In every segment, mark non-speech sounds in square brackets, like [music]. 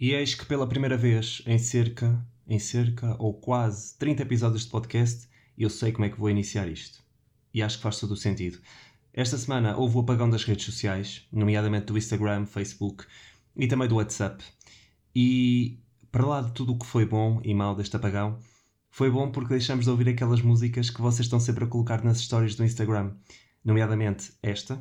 E eis que pela primeira vez em cerca, em cerca ou quase 30 episódios de podcast, eu sei como é que vou iniciar isto. E acho que faz todo o sentido. Esta semana houve o apagão das redes sociais, nomeadamente do Instagram, Facebook e também do WhatsApp. E para lá de tudo o que foi bom e mau deste apagão, foi bom porque deixamos de ouvir aquelas músicas que vocês estão sempre a colocar nas stories do Instagram, nomeadamente esta.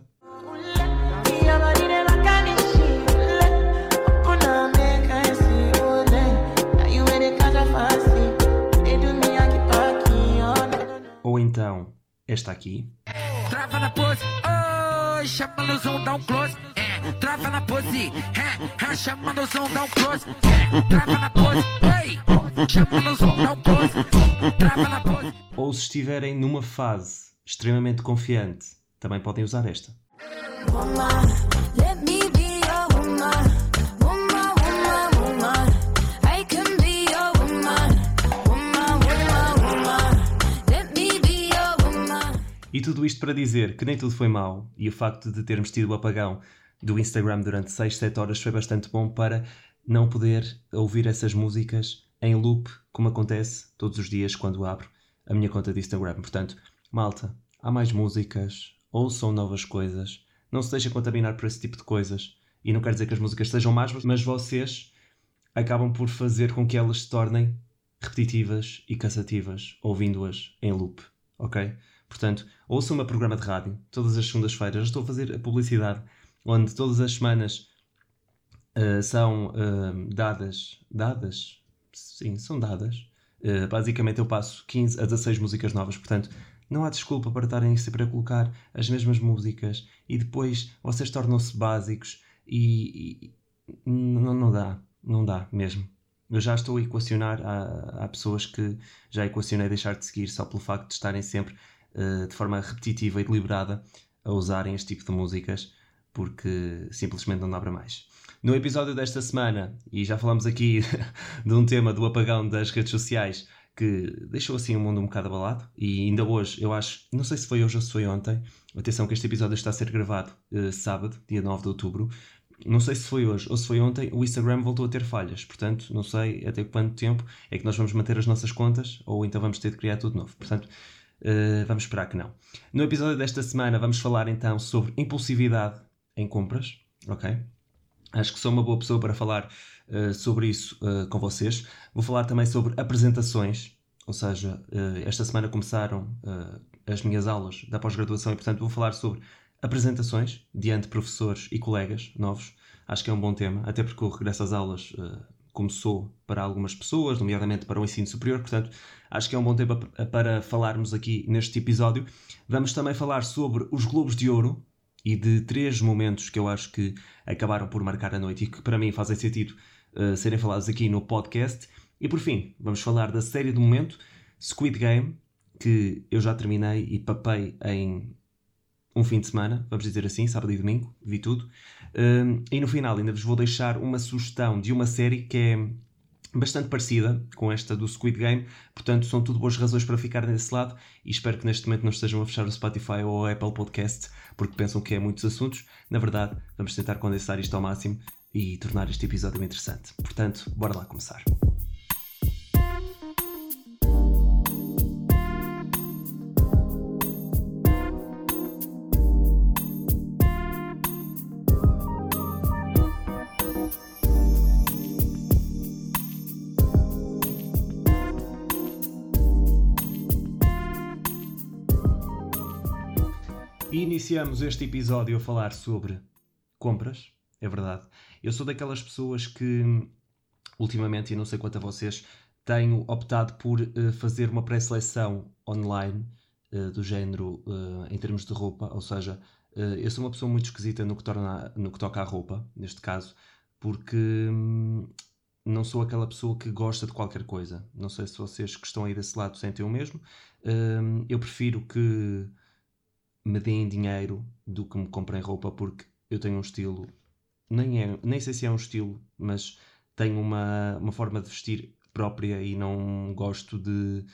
Esta aqui. Trava na pose, oi, chama no zoom, dá um close. É, trava na pose, é, chama no zoom, dá um close. É, trava na pose, ei, chama no zoom, dá um close. Trava na pose. Ou se estiverem numa fase extremamente confiante, também podem usar esta. E tudo isto para dizer que nem tudo foi mau e o facto de termos tido o apagão do Instagram durante 6, 7 horas foi bastante bom para não poder ouvir essas músicas em loop, como acontece todos os dias quando abro a minha conta de Instagram. Portanto, malta, há mais músicas, ouçam novas coisas, não se deixem contaminar por esse tipo de coisas. E não quero dizer que as músicas sejam más, mas vocês acabam por fazer com que elas se tornem repetitivas e cansativas, ouvindo-as em loop, ok? Portanto, ouçam o meu programa de rádio todas as segundas-feiras. Estou a fazer a publicidade onde todas as semanas uh, são uh, dadas. Dadas? Sim, são dadas. Uh, basicamente, eu passo 15 a 16 músicas novas. Portanto, não há desculpa para estarem sempre a colocar as mesmas músicas e depois vocês tornam-se básicos e, e não, não dá. Não dá mesmo. Eu já estou a equacionar. Há, há pessoas que já equacionei deixar de seguir só pelo facto de estarem sempre de forma repetitiva e deliberada a usarem este tipo de músicas porque simplesmente não dá para mais. No episódio desta semana, e já falamos aqui [laughs] de um tema do apagão das redes sociais que deixou assim o mundo um bocado abalado, e ainda hoje, eu acho, não sei se foi hoje ou se foi ontem, atenção que este episódio está a ser gravado uh, sábado, dia 9 de outubro, não sei se foi hoje ou se foi ontem, o Instagram voltou a ter falhas. Portanto, não sei até quanto tempo é que nós vamos manter as nossas contas ou então vamos ter de criar tudo novo. Portanto, uh, vamos esperar que não. No episódio desta semana vamos falar então sobre impulsividade em compras, ok? Acho que sou uma boa pessoa para falar uh, sobre isso uh, com vocês. Vou falar também sobre apresentações, ou seja, esta semana começaram as minhas aulas da pós-graduação e, portanto, vou falar sobre apresentações diante de professores e colegas novos. Acho que é um bom tema, até porque o regresso às aulas começou para algumas pessoas, nomeadamente para o ensino superior, portanto, acho que é um bom tema para falarmos aqui neste episódio. Vamos também falar sobre os Globos de Ouro, e de três momentos que eu acho que acabaram por marcar a noite e que para mim fazem sentido uh, serem falados aqui no podcast. E por fim, vamos falar da série do momento, Squid Game, que eu já terminei e papei em um fim de semana, vamos dizer assim, sábado e domingo, vi tudo. Uh, e no final ainda vos vou deixar uma sugestão de uma série que é bastante parecida com esta do Squid Game, portanto são tudo boas razões para ficar desse lado e espero que neste momento não estejam a fechar o Spotify ou a Apple Podcast porque pensam que é muitos assuntos. Na verdade, vamos tentar condensar isto ao máximo e tornar este episódio interessante. Portanto, bora lá começar. Iniciamos este episódio a falar sobre compras, é verdade. Eu sou daquelas pessoas que, ultimamente, e não sei quanto a vocês, tenho optado por uh, fazer uma pré-seleção online uh, do género uh, em termos de roupa, ou seja, eu sou uma pessoa muito esquisita no que, torna, no que toca à roupa, neste caso, porque hum, não sou aquela pessoa que gosta de qualquer coisa. Não sei se vocês que estão aí desse lado sentem o mesmo. Hum, eu prefiro que me deem dinheiro do que me comprem roupa, porque eu tenho um estilo, nem, é, nem sei se é um estilo, mas tenho uma, uma forma de vestir própria e não gosto de, de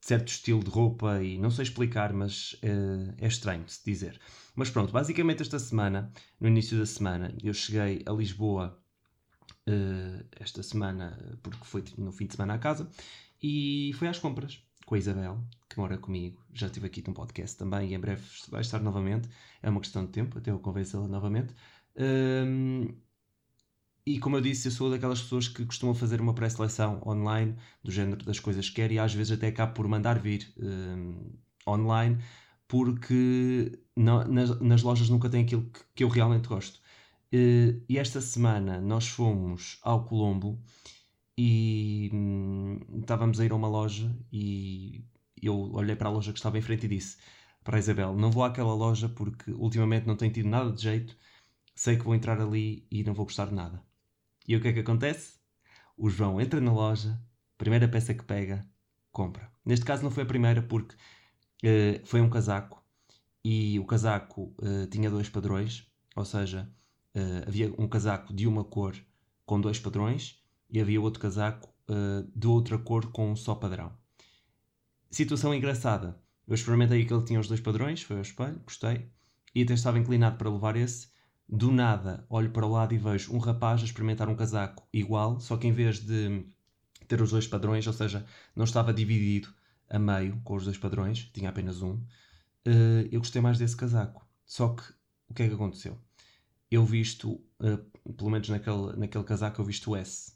certo estilo de roupa e não sei explicar, mas uh, é estranho de se dizer. Mas pronto, basicamente esta semana, no início da semana, eu cheguei a Lisboa uh, esta semana, porque foi no fim de semana à casa, e foi às compras com a Isabel, que mora comigo. Já estive aqui num podcast também e em breve vai estar novamente. É uma questão de tempo até eu convencê-la novamente. Um, e como eu disse, eu sou daquelas pessoas que costumam fazer uma pré-seleção online do género das coisas que quer e às vezes até acabo por mandar vir um, online porque não, nas, nas, lojas nunca tem aquilo que, que eu realmente gosto. Uh, e esta semana nós fomos ao Colombo e hum, estávamos a ir a uma loja e eu olhei para a loja que estava em frente e disse para a Isabel: Não vou àquela loja porque ultimamente não tem tido nada de jeito, sei que vou entrar ali e não vou gostar de nada. E o que é que acontece? O João entra na loja, primeira peça que pega, compra. Neste caso não foi a primeira porque uh, foi um casaco e o casaco uh, tinha dois padrões, ou seja, uh, havia um casaco de uma cor com dois padrões e havia outro casaco de outra cor com um só padrão. Situação engraçada. Eu experimentei que ele tinha os dois padrões, foi ao espelho, gostei, e até estava inclinado para levar esse. Do nada, olho para o lado e vejo um rapaz a experimentar um casaco igual, só que em vez de ter os dois padrões, ou seja, não estava dividido a meio com os dois padrões, tinha apenas um, uh, eu gostei mais desse casaco. Só que o que é que aconteceu? Eu visto, uh, pelo menos naquele, naquele casaco, eu visto o S.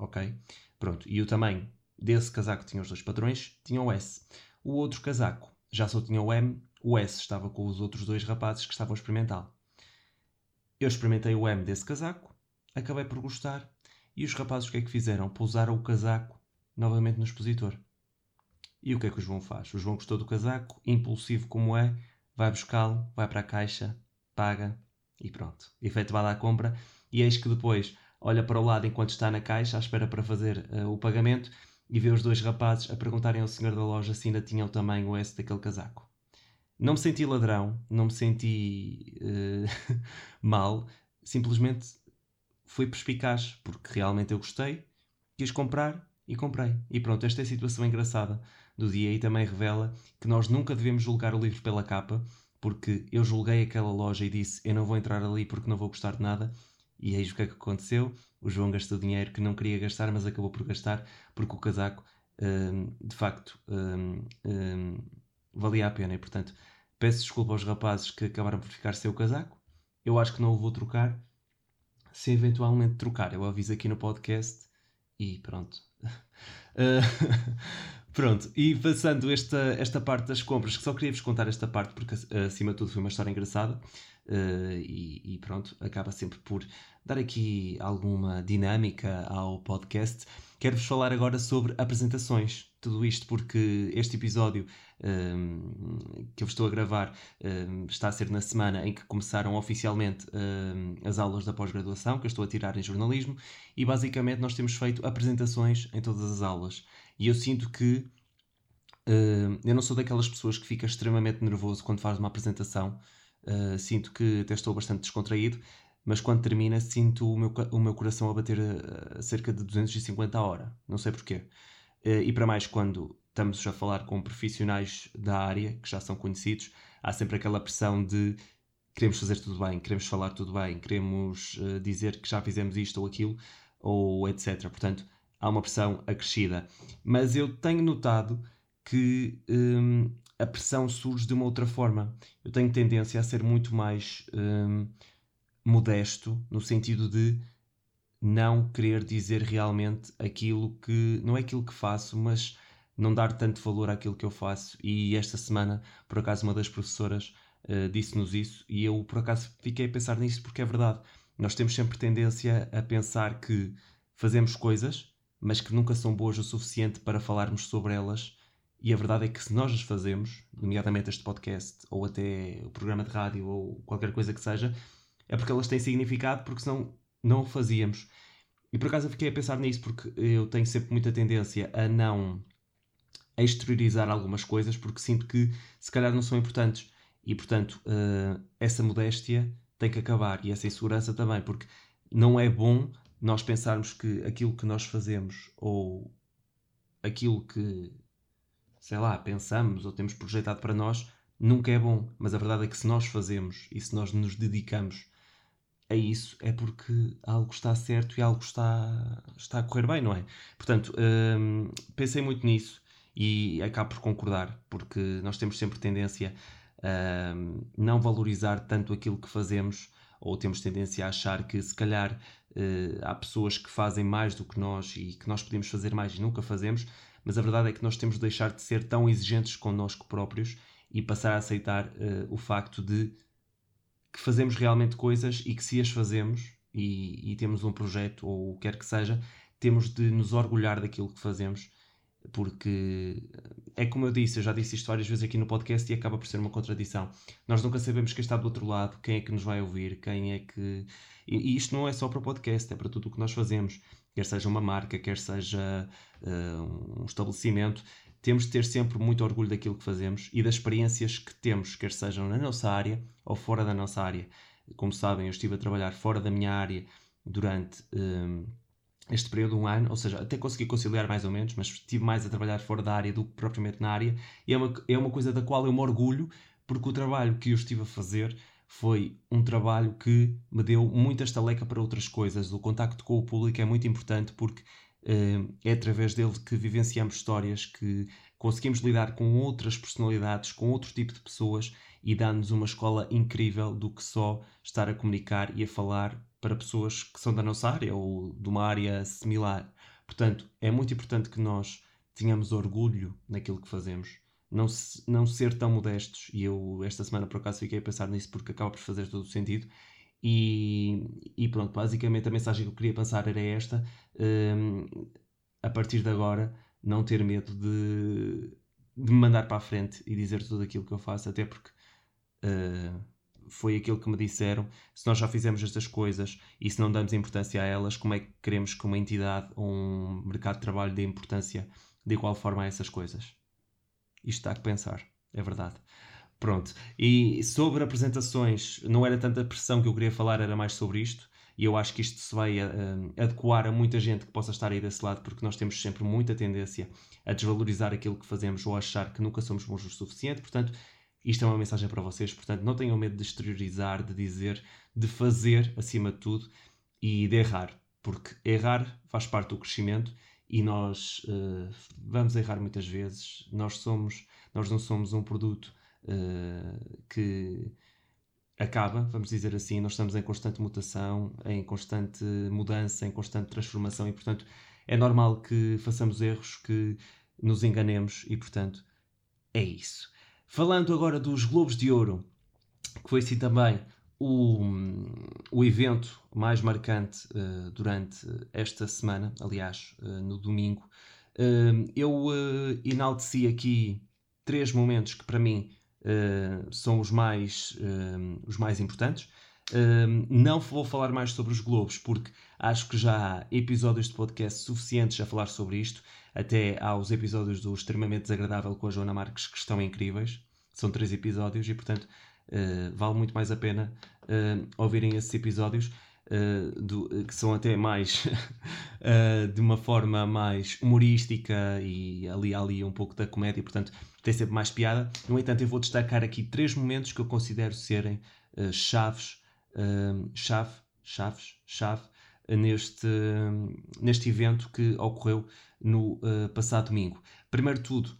Ok? Pronto. E o tamanho desse casaco tinha os dois padrões, tinha o S. O outro casaco já só tinha o M, o S estava com os outros dois rapazes que estavam a experimentá-lo. Eu experimentei o M desse casaco, acabei por gostar, e os rapazes o que é que fizeram? Pousaram o casaco novamente no expositor. E o que é que o João faz? O João gostou do casaco, impulsivo como é, vai buscá-lo, vai para a caixa, paga e pronto. Efetuada a compra, e eis que depois olha para o lado enquanto está na caixa, à espera para fazer uh, o pagamento, e vê os dois rapazes a perguntarem ao senhor da loja se ainda tinha o tamanho S daquele casaco. Não me senti ladrão, não me senti uh, [laughs] mal, simplesmente fui perspicaz, porque realmente eu gostei, quis comprar e comprei. E pronto, esta é a situação engraçada do dia e também revela que nós nunca devemos julgar o livro pela capa, porque eu julguei aquela loja e disse eu não vou entrar ali porque não vou gostar de nada, e eis o que é que aconteceu. O João gastou dinheiro que não queria gastar, mas acabou por gastar porque o casaco, hum, de facto, hum, hum, valia a pena. E portanto, peço desculpa aos rapazes que acabaram por ficar sem o casaco. Eu acho que não o vou trocar. Se eventualmente trocar, eu aviso aqui no podcast e pronto. Uh, [laughs] [laughs] Pronto, e passando esta, esta parte das compras, que só queria vos contar esta parte porque acima de tudo foi uma história engraçada uh, e, e, pronto, acaba sempre por dar aqui alguma dinâmica ao podcast. Quero-vos falar agora sobre apresentações. Tudo isto porque este episódio um, que eu estou a gravar um, está a ser na semana em que começaram oficialmente um, as aulas da pós-graduação que eu estou a tirar em jornalismo e basicamente nós temos feito apresentações em todas as aulas. E eu sinto que eu não sou daquelas pessoas que fica extremamente nervoso quando faz uma apresentação. Uh, sinto que até estou bastante descontraído, mas quando termina sinto o meu, o meu coração a bater a, a cerca de 250 a hora. Não sei porquê. Uh, e para mais, quando estamos a falar com profissionais da área, que já são conhecidos, há sempre aquela pressão de queremos fazer tudo bem, queremos falar tudo bem, queremos dizer que já fizemos isto ou aquilo, ou etc. Portanto, há uma pressão acrescida. Mas eu tenho notado que hum, a pressão surge de uma outra forma. Eu tenho tendência a ser muito mais hum, modesto, no sentido de não querer dizer realmente aquilo que. não é aquilo que faço, mas não dar tanto valor àquilo que eu faço. E esta semana, por acaso, uma das professoras uh, disse-nos isso e eu, por acaso, fiquei a pensar nisso porque é verdade. Nós temos sempre tendência a pensar que fazemos coisas mas que nunca são boas o suficiente para falarmos sobre elas. E a verdade é que se nós as fazemos, nomeadamente este podcast, ou até o programa de rádio, ou qualquer coisa que seja, é porque elas têm significado, porque senão não o fazíamos. E por acaso eu fiquei a pensar nisso, porque eu tenho sempre muita tendência a não exteriorizar algumas coisas, porque sinto que se calhar não são importantes. E portanto, uh, essa modéstia tem que acabar, e essa insegurança também, porque não é bom nós pensarmos que aquilo que nós fazemos ou aquilo que, sei lá, pensamos ou temos projetado para nós nunca é bom. Mas a verdade é que se nós fazemos e se nós nos dedicamos a isso, é porque algo está certo e algo está, está a correr bem, não é? Portanto, hum, pensei muito nisso e acabo por concordar, porque nós temos sempre tendência a não valorizar tanto aquilo que fazemos, ou temos tendência a achar que se calhar uh, há pessoas que fazem mais do que nós e que nós podemos fazer mais e nunca fazemos, mas a verdade é que nós temos de deixar de ser tão exigentes connosco próprios e passar a aceitar uh, o facto de que fazemos realmente coisas e que se as fazemos e, e temos um projeto ou o que quer que seja, temos de nos orgulhar daquilo que fazemos porque é como eu disse, eu já disse isto várias vezes aqui no podcast e acaba por ser uma contradição. Nós nunca sabemos quem está do outro lado, quem é que nos vai ouvir, quem é que. E, isto não é só para o podcast, é para tudo o que nós fazemos. Quer seja uma marca, quer seja uh, um estabelecimento, temos de ter sempre muito orgulho daquilo que fazemos e das experiências que temos, quer sejam na nossa área ou fora da nossa área. Como sabem, eu estive a trabalhar fora da minha área durante. Uh, este período, um ano, ou seja, até consegui conciliar mais ou menos, mas estive mais a trabalhar fora da área do que propriamente na área, e é uma, é uma coisa da qual eu me orgulho, porque o trabalho que eu estive a fazer foi um trabalho que me deu muita estaleca para outras coisas. O contacto com o público é muito importante porque uh, é através dele que vivenciamos histórias, que conseguimos lidar com outras personalidades, com outro tipo de pessoas e dá-nos uma escola incrível do que só estar a comunicar e a falar para pessoas que são da nossa área ou de uma área similar. Portanto, é muito importante que nós tenhamos orgulho naquilo que fazemos. Não, não ser tão modestos. E eu, esta semana, por acaso, fiquei a pensar nisso porque acaba por fazer todo o sentido. E, e pronto, basicamente a mensagem que eu queria pensar era esta. Um, a partir de agora, não ter medo de, de me mandar para a frente e dizer tudo aquilo que eu faço, até porque. Uh, foi aquilo que me disseram. Se nós já fizemos estas coisas e se não damos importância a elas, como é que queremos que uma entidade ou um mercado de trabalho dê importância de igual forma a essas coisas? Isto dá que pensar, é verdade. Pronto, e sobre apresentações, não era tanta pressão que eu queria falar, era mais sobre isto. E eu acho que isto se vai uh, adequar a muita gente que possa estar aí desse lado, porque nós temos sempre muita tendência a desvalorizar aquilo que fazemos ou a achar que nunca somos bons o suficiente. Portanto, isto é uma mensagem para vocês, portanto, não tenham medo de exteriorizar, de dizer, de fazer acima de tudo e de errar, porque errar faz parte do crescimento e nós uh, vamos errar muitas vezes. Nós somos, nós não somos um produto uh, que acaba, vamos dizer assim, nós estamos em constante mutação, em constante mudança, em constante transformação e, portanto, é normal que façamos erros, que nos enganemos e, portanto, é isso. Falando agora dos Globos de Ouro, que foi assim também o, o evento mais marcante uh, durante esta semana, aliás, uh, no domingo, uh, eu enalteci aqui três momentos que para mim são os mais, os mais importantes. não vou falar mais sobre os Globos, porque acho que já há episódios de podcast suficientes a falar sobre isto. Até há os episódios do Extremamente Desagradável com a Joana Marques que estão incríveis. São três episódios e, portanto, uh, vale muito mais a pena uh, ouvirem esses episódios. Uh, do, que são até mais [laughs] de uma forma mais humorística e ali ali um pouco da comédia, portanto tem sempre mais piada. No entanto, eu vou destacar aqui três momentos que eu considero serem chaves, chave, chaves, chave neste, neste evento que ocorreu no passado domingo. Primeiro tudo,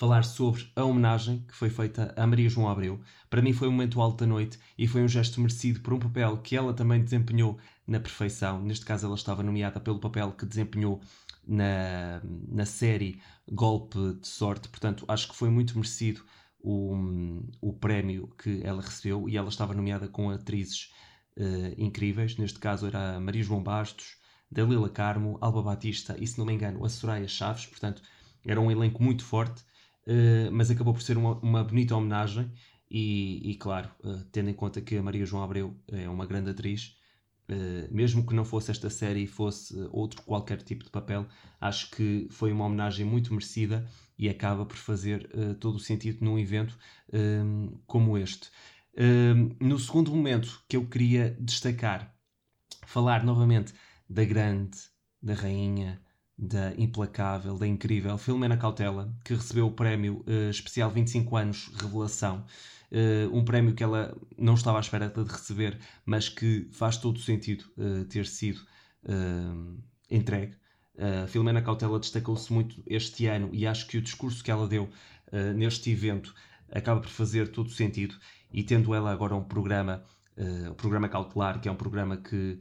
falar sobre a homenagem que foi feita a Maria João Abreu. Para mim foi um momento alto da noite e foi um gesto merecido por um papel que ela também desempenhou na perfeição. Neste caso, ela estava nomeada pelo papel que desempenhou na, na série Golpe de Sorte. Portanto, acho que foi muito merecido o, o prémio que ela recebeu e ela estava nomeada com atrizes uh, incríveis. Neste caso, era a Maria João Bastos, Dalila Carmo, Alba Batista e, se não me engano, a Soraya Chaves. Portanto, era um elenco muito forte eh, mas acabou por ser uma, uma bonita homenagem. E, e claro, uh, tendo em conta que a Maria João Abreu é uma grande atriz, uh, mesmo que não fosse esta série e fosse outro qualquer tipo de papel, acho que foi uma homenagem muito merecida e acaba por fazer todo o sentido num evento como este. no segundo momento que eu queria destacar, falar novamente da grande, da rainha, da implacável, da incrível Filomena Cautela, que recebeu o prémio uh, especial 25 anos Revelação. Uh, um prémio que ela não estava à espera de receber, mas que faz todo sentido uh, ter sido entregue. Uh, Filomena Cautela destacou-se muito este ano e acho que o discurso que ela deu neste evento acaba por fazer todo sentido. E tendo ela agora um programa, o programa Cautelar, que é um programa que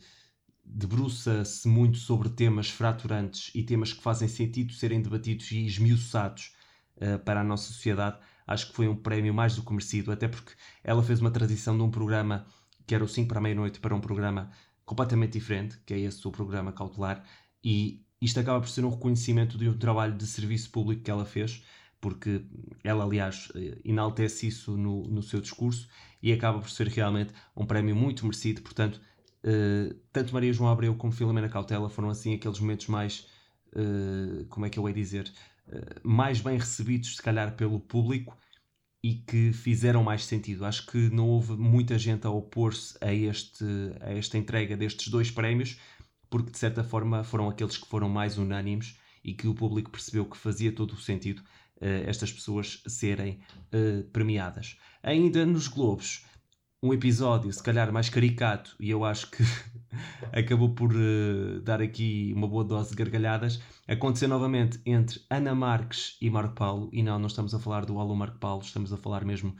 debruça-se muito sobre temas fraturantes e temas que fazem sentido serem debatidos e esmiuçados uh, para a nossa sociedade, acho que foi um prémio mais do que merecido, até porque ela fez uma tradição de um programa que era o 5 para a meia-noite para um programa completamente diferente, que é esse o programa cautelar, e isto acaba por ser um reconhecimento de um trabalho de serviço público que ela fez, porque ela, aliás, enaltece isso no, no seu discurso e acaba por ser realmente um prémio muito merecido. Portanto, uh, tanto Maria João Abreu como Filomena Cautela foram assim aqueles momentos mais, uh, como é que eu ia dizer, uh, mais bem recebidos, se calhar, pelo público e que fizeram mais sentido. Acho que não houve muita gente a opor-se a, este, a esta entrega destes dois prémios, porque de certa forma foram aqueles que foram mais unânimes e que o público percebeu que fazia todo o sentido estas pessoas serem premiadas. Ainda nos Globos, um episódio se calhar mais caricato e eu acho que [laughs] acabou por uh, dar aqui uma boa dose de gargalhadas. Aconteceu novamente entre Ana Marques e Marco Paulo, e não, não estamos a falar do Alô Marco Paulo, estamos a falar mesmo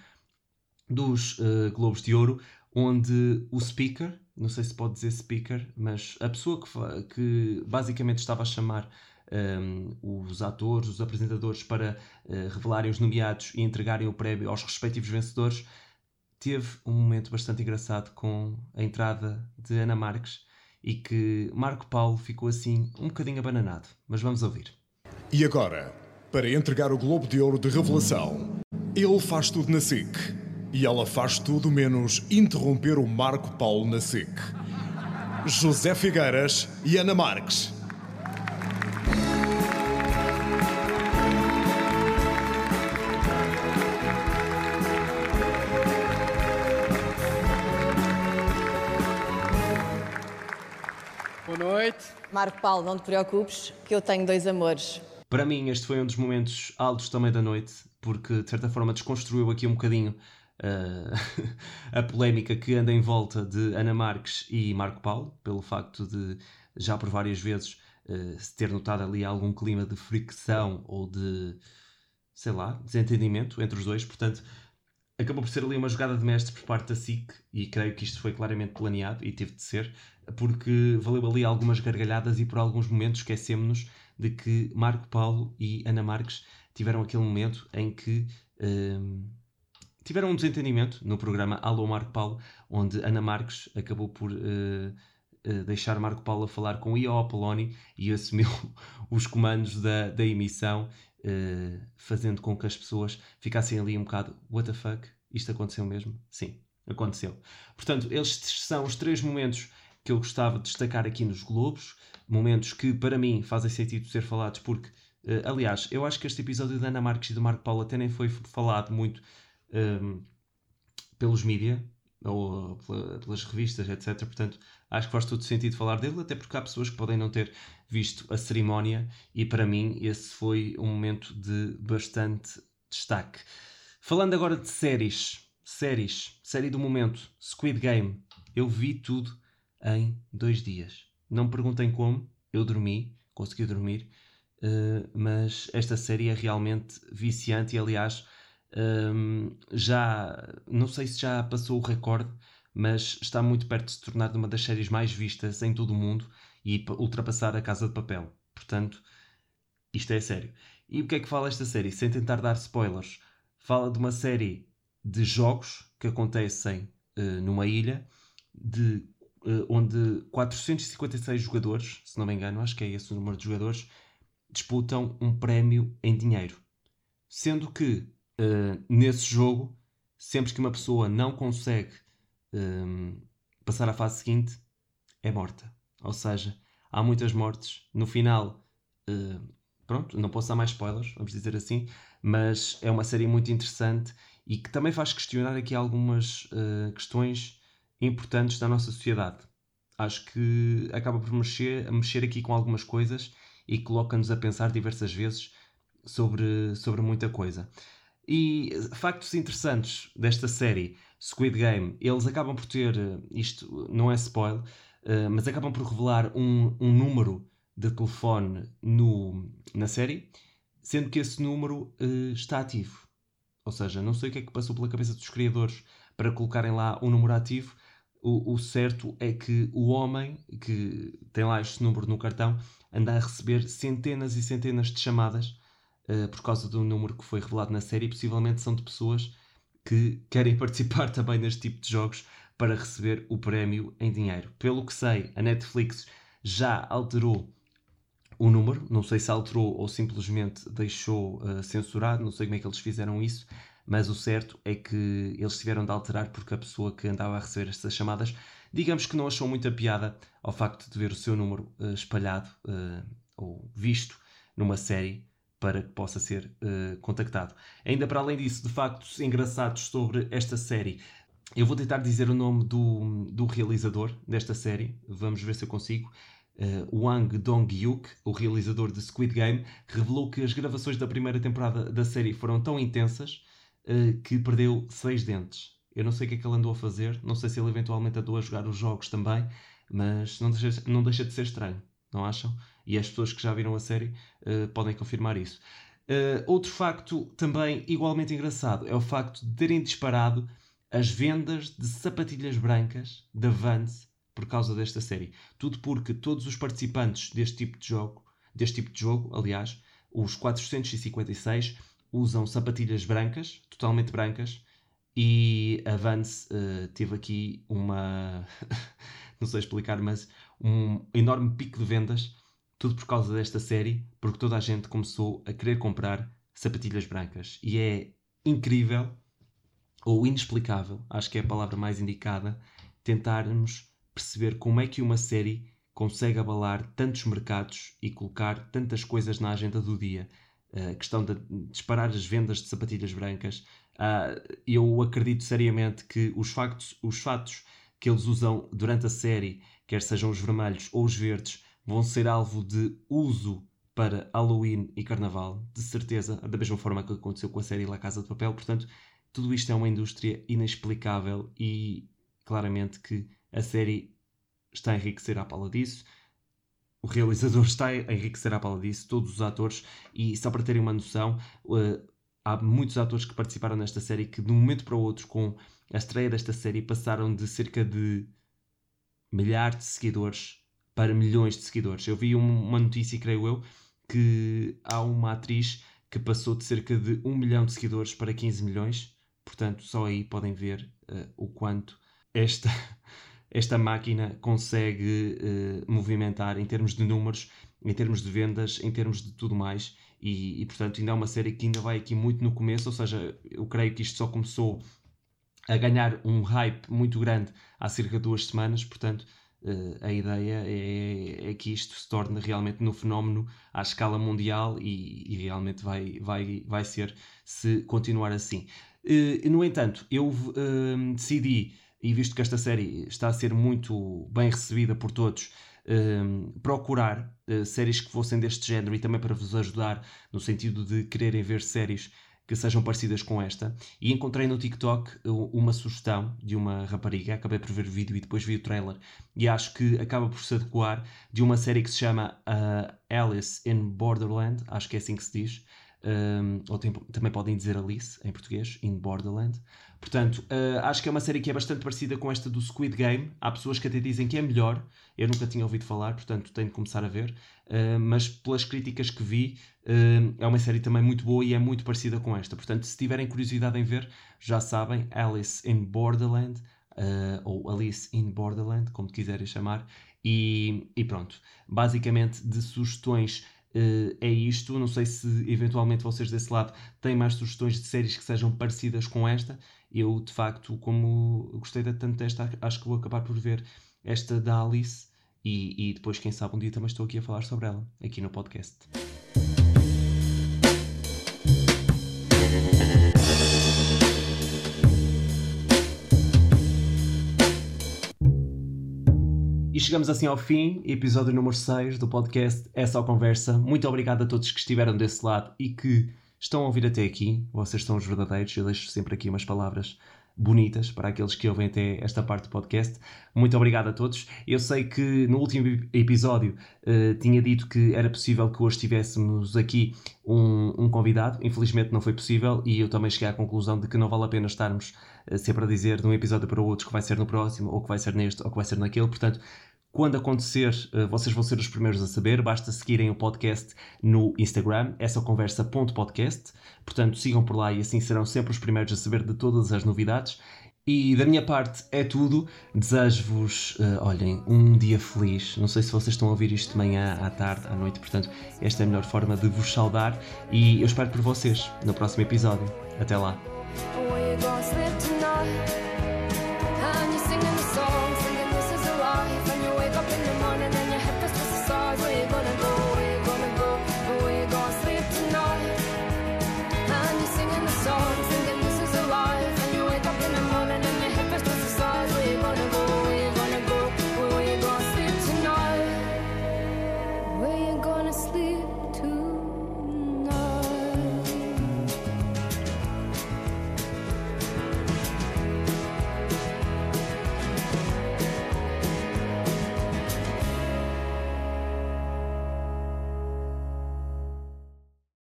dos Globos de Ouro, onde o speaker, não sei se pode dizer speaker, mas a pessoa que, que basicamente estava a chamar um, os atores, os apresentadores para uh, revelarem os nomeados e entregarem o prémio aos respectivos vencedores, teve um momento bastante engraçado com a entrada de Ana Marques e que Marco Paulo ficou assim um bocadinho abananado. Mas vamos ouvir. E agora, para entregar o Globo de Ouro de Revelação, ele faz tudo na SIC e ela faz tudo menos interromper o Marco Paulo na SIC. José Figueiras e Ana Marques. Marco Paulo, não te preocupes, que eu tenho dois amores. Para mim, este foi um dos momentos altos também da noite, porque de certa forma desconstruiu aqui um bocadinho uh, [laughs] a polémica que anda em volta de Ana Marques e Marco Paulo, pelo facto de já por várias vezes uh, se ter notado ali algum clima de fricção ou de, sei lá, desentendimento entre os dois. Portanto, acabou por ser ali uma jogada de mestre por parte da SIC e creio que isto foi claramente planeado e teve de ser, porque valeu ali algumas gargalhadas e por alguns momentos esquecemos-nos de que Marco Paulo e Ana Marques tiveram aquele momento em que. Uh, tiveram um desentendimento no programa Alô Marco Paulo, onde Ana Marques acabou por uh, uh, deixar Marco Paulo a falar com I.O. Apoloni e assumiu [laughs] os comandos da, da emissão, uh, fazendo com que as pessoas ficassem ali um bocado what the fuck, isto aconteceu mesmo? Sim, aconteceu. Portanto, estes são os três momentos que eu gostava de destacar aqui nos Globos, momentos que para mim fazem sentido ser falados porque aliás, eu acho que este episódio da Ana Marques e do Marco Paulo até nem foi falado muito um, pelos mídia ou pela, pelas revistas, etc. Portanto, acho que faz todo sentido falar dele, até porque há pessoas que podem não ter visto a cerimónia e para mim esse foi um momento de bastante destaque. Falando agora de séries, séries, série do momento, Squid Game, eu vi tudo em dois dias. Não me perguntem como, eu dormi, consegui dormir, uh, mas esta série é realmente viciante e aliás um, já não sei se já passou o recorde, mas está muito perto de se tornar uma das séries mais vistas em todo o mundo e ultrapassar a Casa de Papel. Portanto, isto é sério. E o que é que fala esta série? Sem tentar dar spoilers, fala de uma série de jogos que acontecem uh, numa ilha de onde 456 jogadores, se não me engano, acho que é esse o número de jogadores, disputam um prémio em dinheiro. Sendo que uh, nesse jogo, sempre que uma pessoa não consegue um, passar à fase seguinte, é morta. Ou seja, há muitas mortes. No final, uh, pronto, não posso dar mais spoilers, vamos dizer assim, mas é uma série muito interessante e que também faz questionar aqui algumas uh, questões importantes da nossa sociedade. Acho que acaba por mexer, mexer aqui com algumas coisas e coloca-nos a pensar diversas vezes sobre, sobre muita coisa. E factos interessantes desta série, Squid Game, eles acabam por ter, isto não é spoiler, uh, mas acabam por revelar um, um número de telefone no, na série, sendo que esse número uh, está ativo. Ou seja, não sei o que é que passou pela cabeça dos criadores para colocarem lá um número ativo. O, o certo é que o homem que tem lá este número no cartão anda a receber centenas e centenas de chamadas uh, por causa do número que foi revelado na série e possivelmente são de pessoas que querem [laughs] participar também neste tipo de jogos para receber o prémio em dinheiro. Pelo que sei, a Netflix já alterou o número, não sei se alterou ou simplesmente deixou uh, censurado, não sei como é que eles fizeram isso, mas o certo é que eles tiveram de alterar porque a pessoa que andava a receber estas chamadas, digamos que não achou muita piada ao facto de ver o seu número uh, espalhado uh, ou visto numa série para que possa ser uh, contactado. Ainda para além disso, de factos engraçados sobre esta série, eu vou tentar dizer o nome do, do realizador desta série, vamos ver se eu consigo. Uh, Wang Dong-hyuk, o realizador de Squid Game, revelou que as gravações da primeira temporada da série foram tão intensas uh, que perdeu seis dentes. Eu não sei o que é que ele andou a fazer, não sei se ele eventualmente andou a jogar os jogos também, mas não deixa, não deixa de ser estranho, não acham? E as pessoas que já viram a série uh, podem confirmar isso. Uh, outro facto também igualmente engraçado é o facto de terem disparado as vendas de sapatilhas brancas da Vans por causa desta série. Tudo porque todos os participantes deste tipo de jogo, deste tipo de jogo, aliás, os 456 usam sapatilhas brancas, totalmente brancas, e a Vans uh, teve aqui uma. [laughs] não sei explicar, mas um enorme pico de vendas, tudo por causa desta série, porque toda a gente começou a querer comprar sapatilhas brancas. E é incrível, ou inexplicável, acho que é a palavra mais indicada, tentarmos perceber como é que uma série consegue abalar tantos mercados e colocar tantas coisas na agenda do dia. A questão de disparar as vendas de sapatilhas brancas. Uh, eu acredito seriamente que os factos, os fatos que eles usam durante a série, quer sejam os vermelhos ou os verdes, vão ser alvo de uso para Halloween e Carnaval, de certeza, da mesma forma que aconteceu com a série La Casa de Papel. Portanto, tudo isto é uma indústria inexplicável e claramente que a série está a enriquecer à pala disso. O realizador está a enriquecer à pala disso, todos os atores, e só para terem uma noção, uh, há muitos atores que participaram nesta série que de um momento para o outro, com a estreia desta série, passaram de cerca de milhares de seguidores para milhões de seguidores. Eu vi uma notícia, creio eu, que há uma atriz que passou de cerca de 1 milhão de seguidores para 15 milhões. Portanto, só aí podem ver uh, o quanto esta, [laughs] esta máquina consegue uh, movimentar em termos de números, em termos de vendas, em termos de tudo mais. E, e, portanto, ainda é uma série que ainda vai aqui muito no começo, ou seja, eu creio que isto só começou a ganhar um hype muito grande há cerca de duas semanas, portanto, uh, a ideia é, é, que isto se torne realmente no fenómeno à escala mundial e, e realmente vai, vai, vai ser se continuar assim. Uh, no entanto, eu decidi, e visto que esta série está a ser muito bem recebida por todos, procurar séries que fossem deste género e também para vos ajudar no sentido de quererem ver séries que sejam parecidas com esta. E encontrei no TikTok uma sugestão de uma rapariga, acabei por ver o vídeo e depois vi o trailer, e acho que acaba por se adequar de uma série que se chama uh, Alice in Borderland, acho que é assim que se diz, um, ou tem, também podem dizer Alice em português, in Borderland. Portanto, uh, acho que é uma série que é bastante parecida com esta do Squid Game. Há pessoas que até dizem que é melhor. Eu nunca tinha ouvido falar, portanto tenho de começar a ver. Uh, mas pelas críticas que vi, uh, é uma série também muito boa e é muito parecida com esta. Portanto, se tiverem curiosidade em ver, já sabem, Alice in Borderland. ou Alice in Borderland, como quiserem chamar, e, e pronto. Basicamente, de sugestões é isto. Não sei se eventualmente vocês desse lado têm mais sugestões de séries que sejam parecidas com esta. Eu, de facto, como gostei tanto desta, acho que vou acabar por ver esta da Alice e, e depois, quem sabe, um dia também estou aqui a falar sobre ela, aqui no podcast. E chegamos assim ao fim, episódio número 6 do podcast É Só Conversa. Muito obrigado a todos que estiveram desse lado e que estão a ouvir até aqui. Vocês são os verdadeiros. Eu deixo sempre aqui umas palavras bonitas para aqueles que ouvem até esta parte do podcast. Muito obrigado a todos. Eu sei que no último episódio uh, tinha dito que era possível que hoje tivéssemos aqui um, um, convidado. Infelizmente não foi possível e eu também cheguei à conclusão de que não vale a pena estarmos uh, sempre a dizer de um episódio para o outro que vai ser no próximo, ou que vai ser neste, ou que vai ser naquele. Portanto, quando acontecer, eh, vocês vão ser os primeiros a saber. Basta seguirem o podcast no Instagram, essa conversa.podcast. Portanto, sigam por lá e assim serão sempre os primeiros a saber de todas as novidades. E da minha parte é tudo. Desejo-vos, uh, olhem, um dia feliz. Não sei se vocês estão a ouvir isto de manhã, à tarde, à noite, portanto, esta é a melhor forma de vos saudar. E eu espero por vocês no próximo episódio. Até lá.